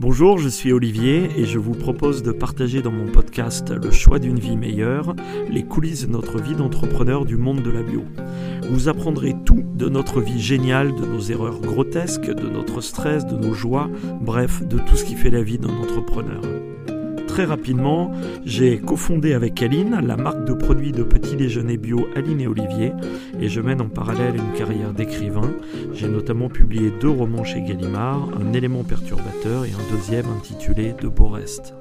Bonjour, je suis Olivier et je vous propose de partager dans mon podcast Le choix d'une vie meilleure, les coulisses de notre vie d'entrepreneur du monde de la bio. Vous apprendrez tout de notre vie géniale, de nos erreurs grotesques, de notre stress, de nos joies, bref, de tout ce qui fait la vie d'un entrepreneur très rapidement, j'ai cofondé avec Aline la marque de produits de petit déjeuner bio Aline et Olivier et je mène en parallèle une carrière d'écrivain. J'ai notamment publié deux romans chez Gallimard, Un élément perturbateur et un deuxième intitulé De beaux restes.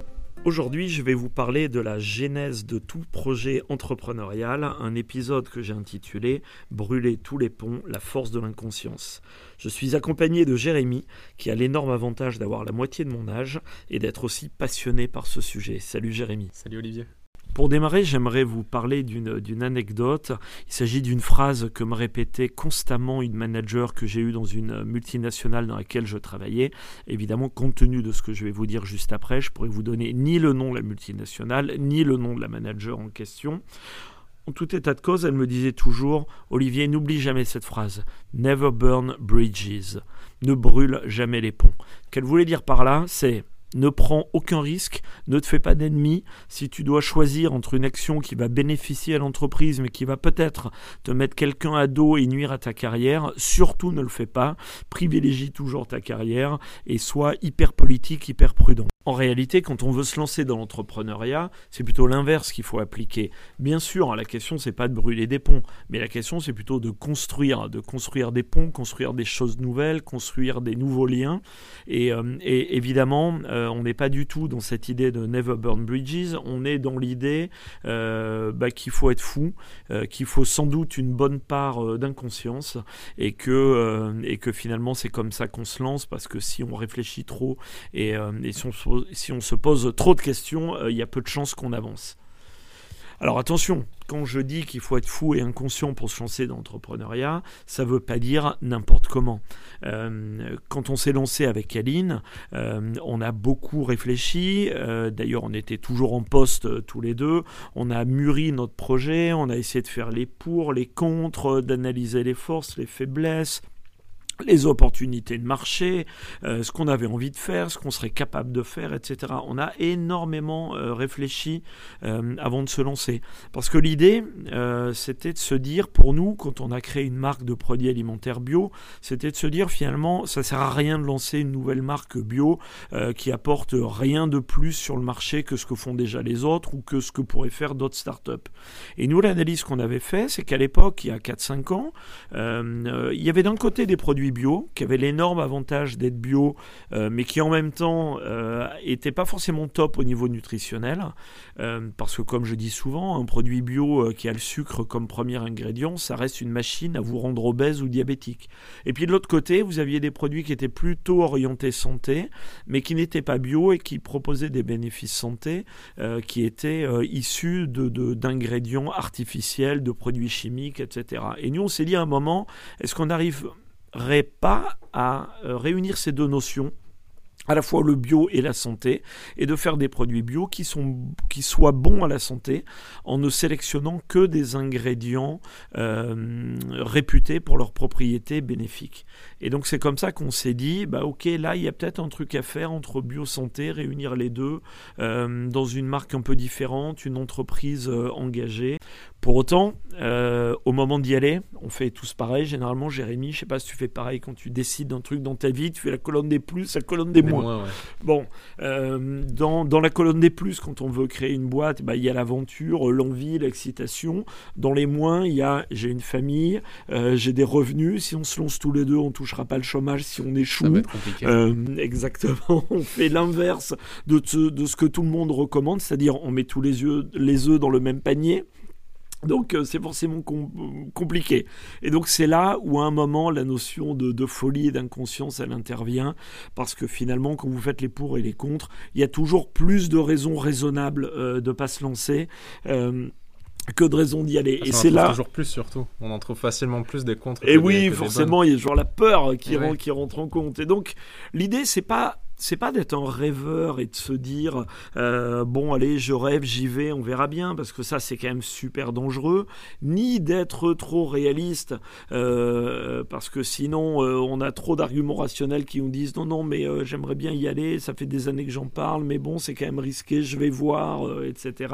Aujourd'hui, je vais vous parler de la genèse de tout projet entrepreneurial, un épisode que j'ai intitulé Brûler tous les ponts, la force de l'inconscience. Je suis accompagné de Jérémy, qui a l'énorme avantage d'avoir la moitié de mon âge et d'être aussi passionné par ce sujet. Salut Jérémy. Salut Olivier. Pour démarrer, j'aimerais vous parler d'une anecdote. Il s'agit d'une phrase que me répétait constamment une manager que j'ai eue dans une multinationale dans laquelle je travaillais. Évidemment, compte tenu de ce que je vais vous dire juste après, je pourrais vous donner ni le nom de la multinationale, ni le nom de la manager en question. En tout état de cause, elle me disait toujours Olivier, n'oublie jamais cette phrase Never burn bridges. Ne brûle jamais les ponts. Qu'elle voulait dire par là, c'est ne prends aucun risque, ne te fais pas d'ennemis. Si tu dois choisir entre une action qui va bénéficier à l'entreprise mais qui va peut-être te mettre quelqu'un à dos et nuire à ta carrière, surtout ne le fais pas. Privilégie toujours ta carrière et sois hyper politique, hyper prudent. En réalité, quand on veut se lancer dans l'entrepreneuriat, c'est plutôt l'inverse qu'il faut appliquer. Bien sûr, la question c'est pas de brûler des ponts, mais la question c'est plutôt de construire, de construire des ponts, construire des choses nouvelles, construire des nouveaux liens. Et, euh, évidemment, euh, on n'est pas du tout dans cette idée de never burn bridges. On est dans l'idée euh, bah, qu'il faut être fou, qu'il faut sans doute une bonne part d'inconscience et que et que finalement c'est comme ça qu'on se lance parce que si on réfléchit trop et, et si on si on se pose trop de questions, euh, il y a peu de chances qu'on avance. Alors attention, quand je dis qu'il faut être fou et inconscient pour se lancer dans l'entrepreneuriat, ça ne veut pas dire n'importe comment. Euh, quand on s'est lancé avec Aline, euh, on a beaucoup réfléchi. D'ailleurs, on était toujours en poste tous les deux. On a mûri notre projet. On a essayé de faire les pour, les contre, d'analyser les forces, les faiblesses les opportunités de marché, euh, ce qu'on avait envie de faire, ce qu'on serait capable de faire, etc. On a énormément euh, réfléchi euh, avant de se lancer. Parce que l'idée, c'était de se dire, pour nous, quand on a créé une marque de produits alimentaires bio, c'était de se dire finalement, ça sert à rien de lancer une nouvelle marque bio qui apporte rien de plus sur le marché que ce que font déjà les autres ou que ce que pourraient faire d'autres startups. Et nous, l'analyse qu'on avait fait, c'est qu'à l'époque, il y a 4-5 ans, il y avait d'un côté des produits bio, qui avait l'énorme avantage d'être bio, euh, mais qui en même temps n'était euh, pas forcément top au niveau nutritionnel, euh, parce que comme je dis souvent, un produit bio qui a le sucre comme premier ingrédient, ça reste une machine à vous rendre obèse ou diabétique. Et puis de l'autre côté, vous aviez des produits qui étaient plutôt orientés santé, mais qui n'étaient pas bio et qui proposaient des bénéfices santé, qui étaient issus d'ingrédients de, artificiels, de produits chimiques, etc. Et nous, on s'est dit à un moment, est-ce qu'on arrive pas à euh, réunir ces deux notions à la fois le bio et la santé, et de faire des produits bio qui, sont, qui soient bons à la santé en ne sélectionnant que des ingrédients euh, réputés pour leurs propriétés bénéfiques. Et donc c'est comme ça qu'on s'est dit, bah ok, là il y a peut-être un truc à faire entre bio santé, réunir les deux euh, dans une marque un peu différente, une entreprise engagée. Pour autant, au moment d'y aller, on fait tous pareil. Généralement, Jérémy, je sais pas si tu fais pareil quand tu décides d'un truc dans ta vie, tu fais la colonne des plus, la colonne des moins. Bon, euh, dans, dans, la colonne des plus, quand on veut créer une boîte, bah, il y a l'aventure, l'envie, l'excitation. Dans les moins, il y a j'ai une famille, euh, j'ai des revenus. Si on se lance tous les deux, on touchera pas le chômage si on échoue. Euh, exactement. On fait l'inverse de, de ce que tout le monde recommande, c'est-à-dire on met tous les, yeux, les œufs dans le même panier. Donc euh, c'est forcément compliqué. Et donc c'est là où à un moment la notion de, folie et d'inconscience elle intervient parce que finalement quand vous faites les pour et les contre, il y a toujours plus de raisons raisonnables euh, de pas se lancer. Euh, que de raisons d'y aller. et c'est là. toujours plus surtout. On en trouve facilement plus des contre. Et oui, forcément, il y a toujours la peur qui, rentre, qui rentre en compte. Et donc, l'idée, c'est pas c'est pas d'être un rêveur et de se dire euh, bon allez je rêve j'y vais on verra bien parce que ça c'est quand même super dangereux ni d'être trop réaliste euh, parce que sinon euh, on a trop d'arguments rationnels qui nous disent non non mais j'aimerais bien y aller ça fait des années que j'en parle mais bon c'est quand même risqué je vais voir etc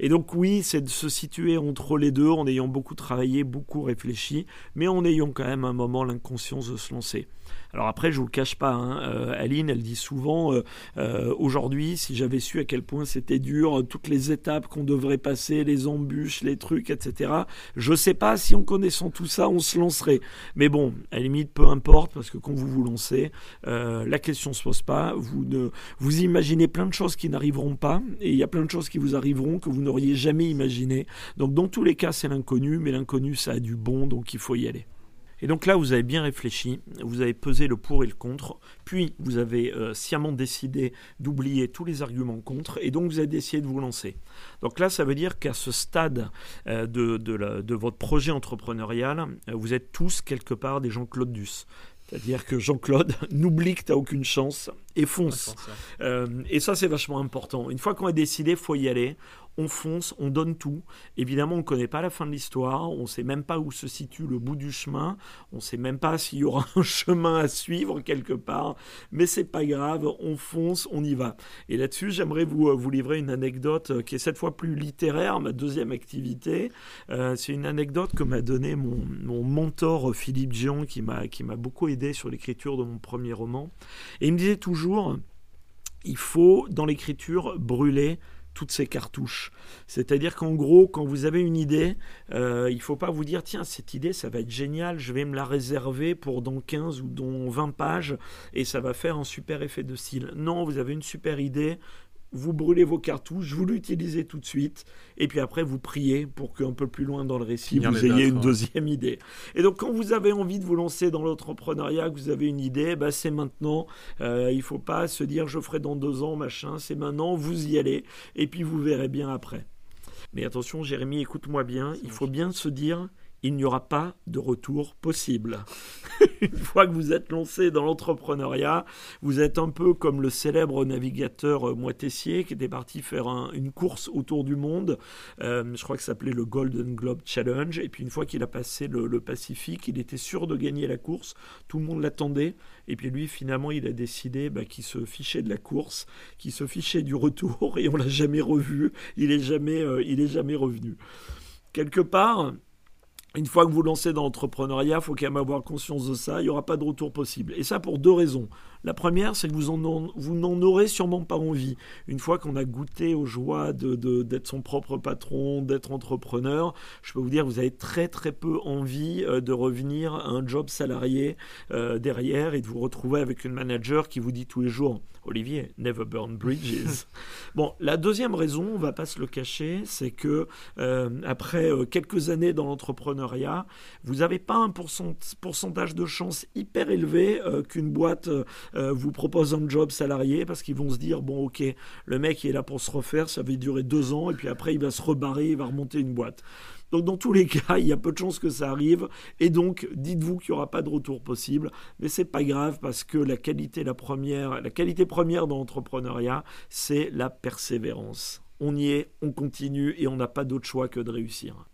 et donc oui c'est de se situer entre les deux en ayant beaucoup travaillé beaucoup réfléchi mais en ayant quand même un moment l'inconscience de se lancer. Alors après, je vous le cache pas, hein, Aline, elle dit souvent, euh, euh, aujourd'hui, si j'avais su à quel point c'était dur, toutes les étapes qu'on devrait passer, les embûches, les trucs, etc. Je sais pas si en connaissant tout ça, on se lancerait. Mais bon, à la limite, peu importe, parce que quand vous vous lancez, la question se pose pas. Vous ne, vous imaginez plein de choses qui n'arriveront pas, et il y a plein de choses qui vous arriveront que vous n'auriez jamais imaginé. Donc dans tous les cas, c'est l'inconnu, mais l'inconnu, ça a du bon, donc il faut y aller. Et donc là, vous avez bien réfléchi, vous avez pesé le pour et le contre, puis vous avez euh, sciemment décidé d'oublier tous les arguments contre, et donc vous avez décidé de vous lancer. Donc là, ça veut dire qu'à ce stade euh, de, de, votre projet entrepreneurial, euh, vous êtes tous quelque part des Jean-Claude Duss. C'est-à-dire que Jean-Claude, n'oublie que tu n'as aucune chance et fonce. et ça, c'est vachement important. Une fois qu'on a décidé, il faut y aller on fonce, on donne tout. Évidemment, on ne connaît pas la fin de l'histoire, on ne sait même pas où se situe le bout du chemin, on ne sait même pas s'il y aura un chemin à suivre quelque part, mais c'est pas grave, on fonce, on y va. Et là-dessus, j'aimerais vous, euh, vous livrer une anecdote euh, qui est cette fois plus littéraire, ma deuxième activité. Euh, c'est une anecdote que m'a donné mon, mon, mentor Philippe Dion, qui m'a beaucoup aidé sur l'écriture de mon premier roman. Et il me disait toujours, il faut, dans l'écriture, brûler toutes ces cartouches. C'est-à-dire qu'en gros, quand vous avez une idée, euh, il ne faut pas vous dire, tiens, cette idée, ça va être génial, je vais me la réserver pour dans 15 ou dans 20 pages, et ça va faire un super effet de style. Non, vous avez une super idée, vous brûlez vos cartouches, vous l'utilisez tout de suite, et puis après vous priez pour qu'un peu plus loin dans le récit, vous ayez une deuxième idée. Et donc quand vous avez envie de vous lancer dans l'entrepreneuriat, que vous avez une idée, bah, c'est maintenant. Euh, il ne faut pas se dire je ferai dans deux ans, machin, c'est maintenant, vous y allez, et puis vous verrez bien après. Mais attention Jérémy, écoute-moi bien, il faut bien se dire il n'y aura pas de retour possible. Une fois que vous êtes lancé dans l'entrepreneuriat, vous êtes un peu comme le célèbre navigateur euh, Moitessier qui était parti faire une course autour du monde. Euh, je crois que ça s'appelait le Golden Globe Challenge. Et puis une fois qu'il a passé le, Pacifique, il était sûr de gagner la course. Tout le monde l'attendait. Et puis lui, finalement, il a décidé bah, qu'il se fichait de la course, qu'il se fichait du retour, et on l'a jamais revu. Il est jamais, euh, il est jamais revenu. Quelque part, une fois que vous lancez dans l'entrepreneuriat, il faut quand même avoir conscience de ça, il n'y aura pas de retour possible. Et ça pour deux raisons. La première, c'est que vous, n'en aurez sûrement pas envie. Une fois qu'on a goûté aux joies d'être son propre patron, d'être entrepreneur, je peux vous dire que vous avez très très peu envie euh, de revenir à un job salarié euh, derrière et de vous retrouver avec une manager qui vous dit tous les jours Olivier, never burn bridges. bon, la deuxième raison, on va pas se le cacher, c'est que euh, après quelques années dans l'entrepreneuriat, vous n'avez pas un pourcentage de chance hyper élevé qu'une boîte euh, vous propose un job salarié parce qu'ils vont se dire bon ok le mec il est là pour se refaire ça va durer deux ans et puis après il va se rebarrer il va remonter une boîte donc dans tous les cas, il y a peu de chances que ça arrive. Et donc, dites-vous qu'il n'y aura pas de retour possible. Mais c'est pas grave parce que la qualité, la première, la qualité première dans l'entrepreneuriat, c'est la persévérance. On y est, on continue et on n'a pas d'autre choix que de réussir.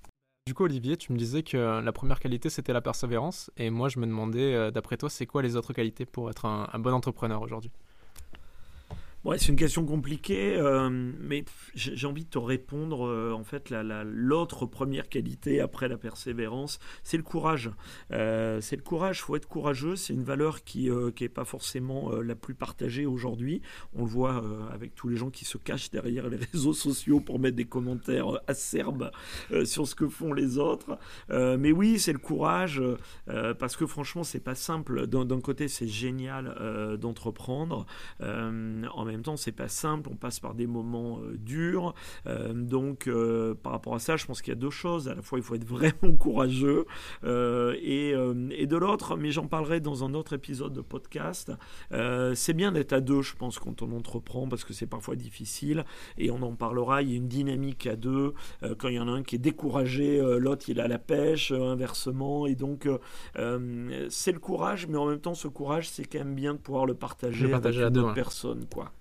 Du coup, Olivier, tu me disais que la première qualité, c'était la persévérance. Et moi, je me demandais, euh, d'après toi, c'est quoi les autres qualités pour être un bon entrepreneur aujourd'hui? C'est une question compliquée, euh, mais j'ai envie de te répondre. Euh, en fait, l'autre première qualité après la persévérance, c'est le courage. Euh, c'est le courage. Il faut être courageux. C'est une valeur qui n'est pas forcément la plus partagée aujourd'hui. On le voit avec tous les gens qui se cachent derrière les réseaux sociaux pour mettre des commentaires acerbes sur ce que font les autres. mais oui, c'est le courage parce que franchement, c'est pas simple. D'un côté, c'est génial d'entreprendre. en même temps, c'est pas simple. On passe par des moments durs. donc, par rapport à ça, je pense qu'il y a deux choses. À la fois, il faut être vraiment courageux et, et, de l'autre, mais j'en parlerai dans un autre épisode de podcast. c'est bien d'être à deux, je pense, quand on entreprend, parce que c'est parfois difficile et on en parlera. Il y a une dynamique à deux. quand il y en a un qui est découragé, l'autre il a la pêche, inversement. Et donc, c'est le courage, mais en même temps, ce courage, c'est quand même bien de pouvoir le partager, avec d'autres personnes, quoi.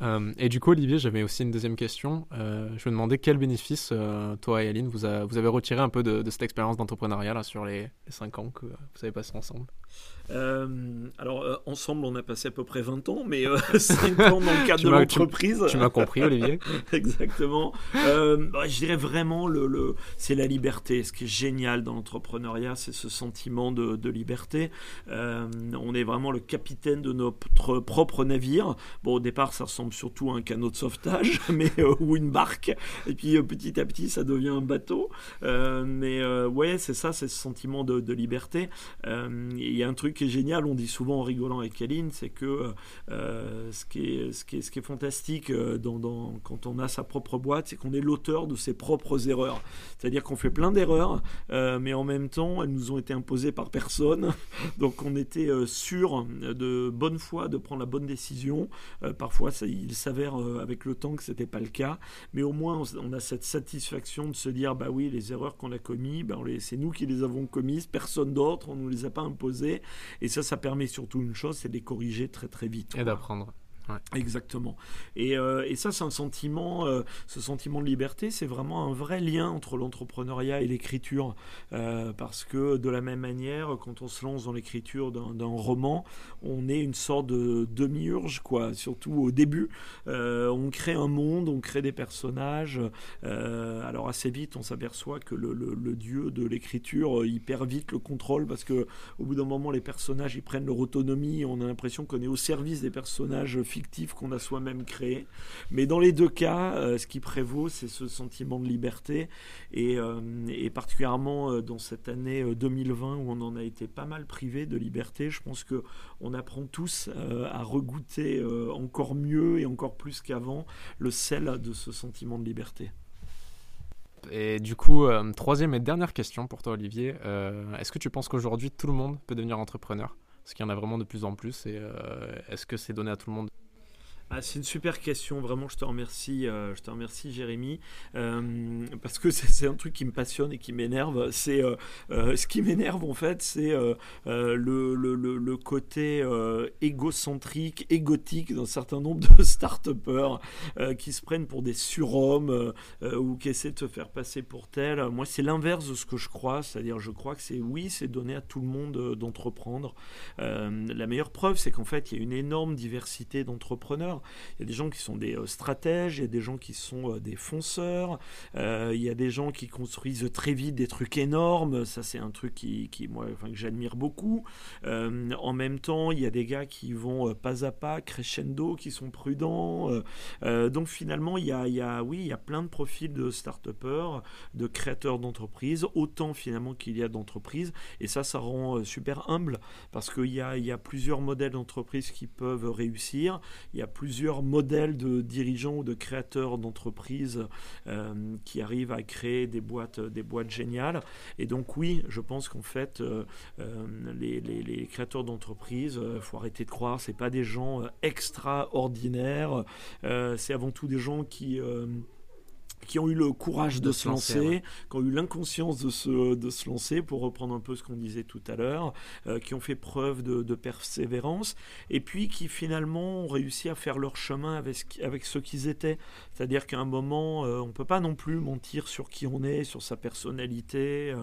Euh, et du coup, Olivier, j'avais aussi une deuxième question. Euh, je me demandais quel bénéfice, euh, toi et Aline, vous, vous, avez retiré un peu de, cette expérience d'entrepreneuriat sur les, les 5 ans que vous avez passé ensemble? Alors, ensemble, on a passé à peu près 20 ans, mais 5 euh, ans dans le cadre de l'entreprise. Tu, m'as compris, Olivier Exactement. Bah, je dirais vraiment, le, le c'est la liberté. Ce qui est génial dans l'entrepreneuriat, c'est ce sentiment de, de liberté. on est vraiment le capitaine de notre propre navire. Bon, au départ, ça ressemble surtout un canot de sauvetage, mais, ou une barque. Et puis, petit à petit, ça devient un bateau. mais ouais, c'est ça, c'est ce sentiment de, liberté. Il y a un truc qui est génial, on dit souvent en rigolant avec Aline, c'est que euh, ce, qui est, ce, qui est, ce qui est fantastique euh, quand on a sa propre boîte, c'est qu'on est l'auteur de ses propres erreurs. C'est-à-dire qu'on fait plein d'erreurs, euh, mais en même temps, elles nous ont été imposées par personne. Donc on était sûr de bonne foi de prendre la bonne décision. parfois, ça, il s'avère avec le temps que ce n'était pas le cas, mais au moins on, a cette satisfaction de se dire, bah oui, les erreurs qu'on a commises, bah, c'est nous qui les avons commises, personne d'autre, on nous les a pas imposées. Et ça, ça permet surtout une chose, c'est de les corriger très très vite. Et d'apprendre. Exactement. Et, euh, et, ça, c'est un sentiment, euh, ce sentiment de liberté, c'est vraiment un vrai lien entre l'entrepreneuriat et l'écriture. Euh, parce que de la même manière, quand on se lance dans l'écriture d'un roman, on est une sorte de demi-urge, quoi. Surtout au début, on crée un monde, on crée des personnages. alors assez vite, on s'aperçoit que le, le, dieu de l'écriture, il perd vite le contrôle parce que au bout d'un moment, les personnages, ils prennent leur autonomie. on a l'impression qu'on est au service des personnages qu'on a soi-même créé. Mais dans les deux cas, euh, ce qui prévaut, c'est ce sentiment de liberté. Et, euh, particulièrement euh, dans cette année 2020 où on en a été pas mal privé de liberté, je pense que on apprend tous à regoûter encore mieux et encore plus qu'avant le sel de ce sentiment de liberté. Et du coup, troisième et dernière question pour toi, Olivier. Est-ce que tu penses qu'aujourd'hui, tout le monde peut devenir entrepreneur? Est-ce qu'il y en a vraiment de plus en plus Et est-ce que c'est donné à tout le monde? Ah, c'est une super question, vraiment, je te remercie, euh, je te remercie Jérémy, euh, parce que c'est un truc qui me passionne et qui m'énerve. C'est euh, ce qui m'énerve en fait, c'est le, côté égocentrique, égotique d'un certain nombre de start-upers qui se prennent pour des surhommes ou qui essaient de se faire passer pour tel. Moi, c'est l'inverse de ce que je crois, c'est-à-dire je crois que c'est oui, c'est donné à tout le monde d'entreprendre. la meilleure preuve, c'est qu'en fait, il y a une énorme diversité d'entrepreneurs. Il y a des gens qui sont des euh, stratèges, il y a des gens qui sont euh, des fonceurs, euh, il y a des gens qui construisent très vite des trucs énormes. Ça, c'est un truc qui, moi, enfin, que j'admire beaucoup. en même temps, il y a des gars qui vont pas à pas, crescendo, qui sont prudents. donc finalement, il y, a, oui, il y a plein de profils de start-upers, de créateurs d'entreprises, autant finalement qu'il y a d'entreprises. Et ça, ça rend super humble parce qu'il y a, plusieurs modèles d'entreprises qui peuvent réussir. Il y a plusieurs modèles de dirigeants ou de créateurs d'entreprises euh, qui arrivent à créer des boîtes, des boîtes géniales. Et donc oui, je pense qu'en fait, euh, euh, les, les, créateurs d'entreprises, il faut arrêter de croire, c'est pas des gens extraordinaires, c'est avant tout des gens qui qui ont eu le courage de, se lancer, qui ont eu l'inconscience de se, de se lancer, pour reprendre un peu ce qu'on disait tout à l'heure, euh, qui ont fait preuve de, de, persévérance, et puis qui finalement ont réussi à faire leur chemin avec, avec ce qu'ils étaient. C'est-à-dire qu'à un moment, euh, on ne peut pas non plus mentir sur qui on est, sur sa personnalité,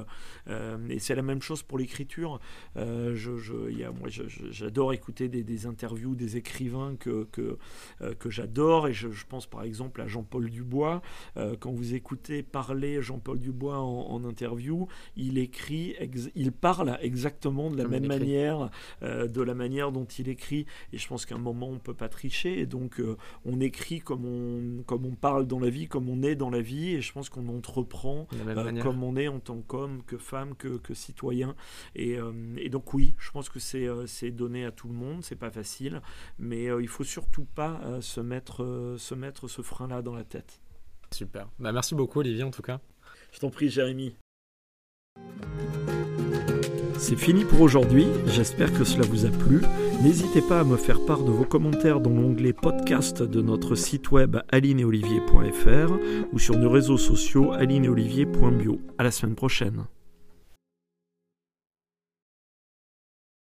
euh, et c'est la même chose pour l'écriture. je, je, y a, moi, j'adore écouter des, des, interviews des écrivains que, que, que j'adore, et je, je, pense par exemple à Jean-Paul Dubois, quand vous écoutez parler Jean-Paul Dubois en, interview, il écrit, il parle exactement de la même manière, de la manière dont il écrit. Et je pense qu'à un moment, on peut pas tricher. Et donc, on écrit comme on, comme on parle dans la vie, comme on est dans la vie. Et je pense qu'on entreprend comme on est en tant qu'homme, que femme, que, que citoyen. Et, et, donc, oui, je pense que c'est donné à tout le monde. C'est pas facile. Mais il faut surtout pas se mettre, se mettre ce frein-là dans la tête. Super. Bah, merci beaucoup, Olivier, en tout cas. Je t'en prie, Jérémy. C'est fini pour aujourd'hui, j'espère que cela vous a plu. N'hésitez pas à me faire part de vos commentaires dans l'onglet podcast de notre site web alineolivier.fr ou sur nos réseaux sociaux alineolivier.bio. À la semaine prochaine.